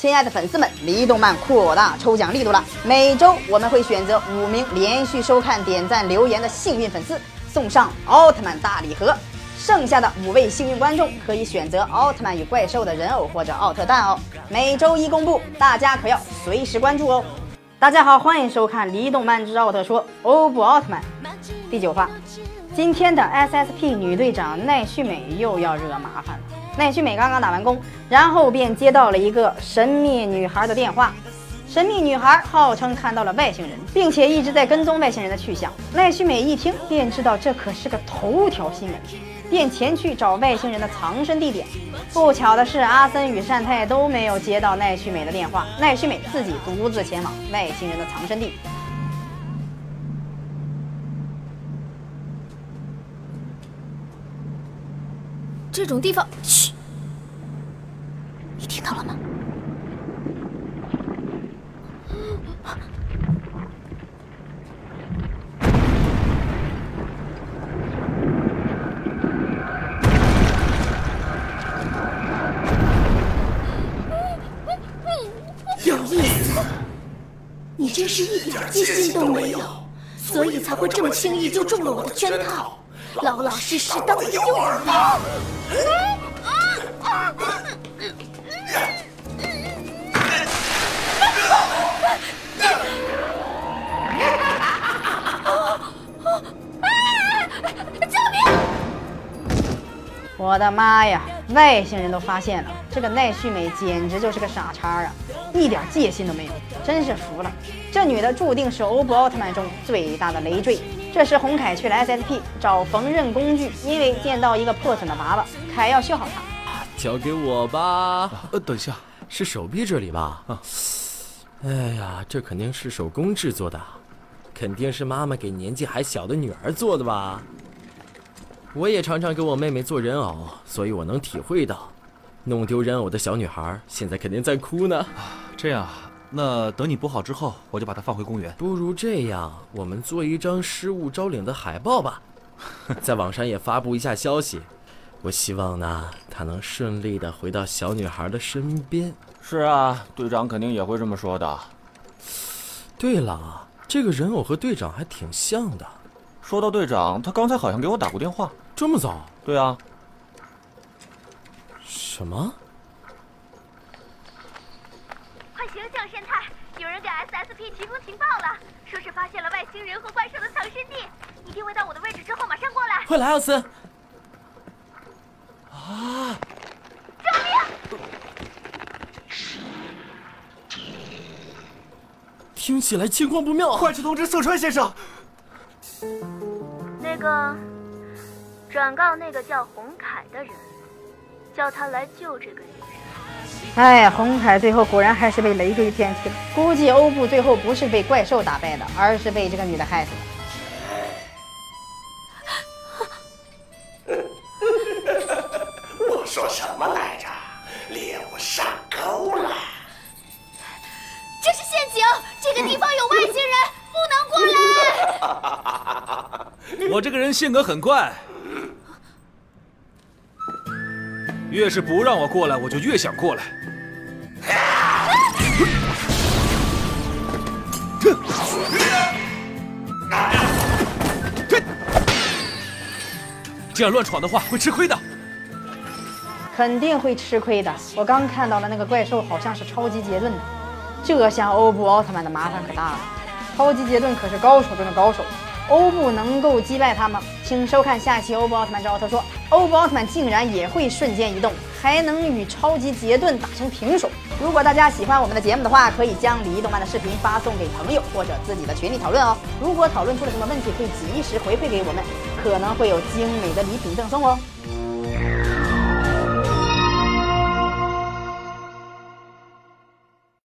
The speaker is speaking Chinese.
亲爱的粉丝们，离动漫扩大抽奖力度了！每周我们会选择五名连续收看、点赞、留言的幸运粉丝，送上奥特曼大礼盒。剩下的五位幸运观众可以选择奥特曼与怪兽的人偶或者奥特蛋哦。每周一公布，大家可要随时关注哦。大家好，欢迎收看《离动漫之奥特说》欧布奥特曼第九话。今天的 SSP 女队长奈绪美又要惹麻烦了。奈绪美刚刚打完工，然后便接到了一个神秘女孩的电话。神秘女孩号称看到了外星人，并且一直在跟踪外星人的去向。奈绪美一听便知道这可是个头条新闻，便前去找外星人的藏身地点。不巧的是，阿森与善太都没有接到奈绪美的电话，奈绪美自己独自前往外星人的藏身地。这种地方，嘘，你听到了吗？有意思，你真是一点戒心都没有，所以才会这么轻易就中了我的圈套，老老实实当个诱饵吧。我的妈呀！外星人都发现了，这个奈绪美简直就是个傻叉啊，一点戒心都没有，真是服了。这女的注定是欧布奥特曼中最大的累赘。这时，红凯去了 SSP 找缝纫工具，因为见到一个破损的娃娃，凯要修好它。交给我吧。呃，等一下，是手臂这里吧？啊，哎呀，这肯定是手工制作的，肯定是妈妈给年纪还小的女儿做的吧。我也常常给我妹妹做人偶，所以我能体会到，弄丢人偶的小女孩现在肯定在哭呢。这样，那等你补好之后，我就把它放回公园。不如这样，我们做一张失物招领的海报吧，在网上也发布一下消息。我希望呢，他能顺利的回到小女孩的身边。是啊，队长肯定也会这么说的。对了，这个人偶和队长还挺像的。说到队长，他刚才好像给我打过电话。这么早？对啊。什么？快醒醒，善太！SSP 提供情报了，说是发现了外星人和怪兽的藏身地。你定位到我的位置之后，马上过来。快来，奥斯！啊！救命！听起来情况不妙，快去通知色川先生。那个，转告那个叫洪凯的人，叫他来救这个人。哎，红凯最后果然还是被累赘骗去了。估计欧布最后不是被怪兽打败的，而是被这个女的害死的。我说什么来着？猎物上钩了！这是陷阱，这个地方有外星人，不能过来。我这个人性格很怪，越是不让我过来，我就越想过来。这这样乱闯的话会吃亏的，肯定会吃亏的。我刚看到了那个怪兽好像是超级杰顿的，这下欧布奥特曼的麻烦可大了。超级杰顿可是高手中的高手，欧布能够击败他吗？请收看下期《欧布奥特曼之奥特说》，欧布奥特曼竟然也会瞬间移动，还能与超级杰顿打成平手。如果大家喜欢我们的节目的话，可以将李一动漫的视频发送给朋友或者自己的群里讨论哦。如果讨论出了什么问题，可以及时回馈给我们，可能会有精美的礼品赠送哦。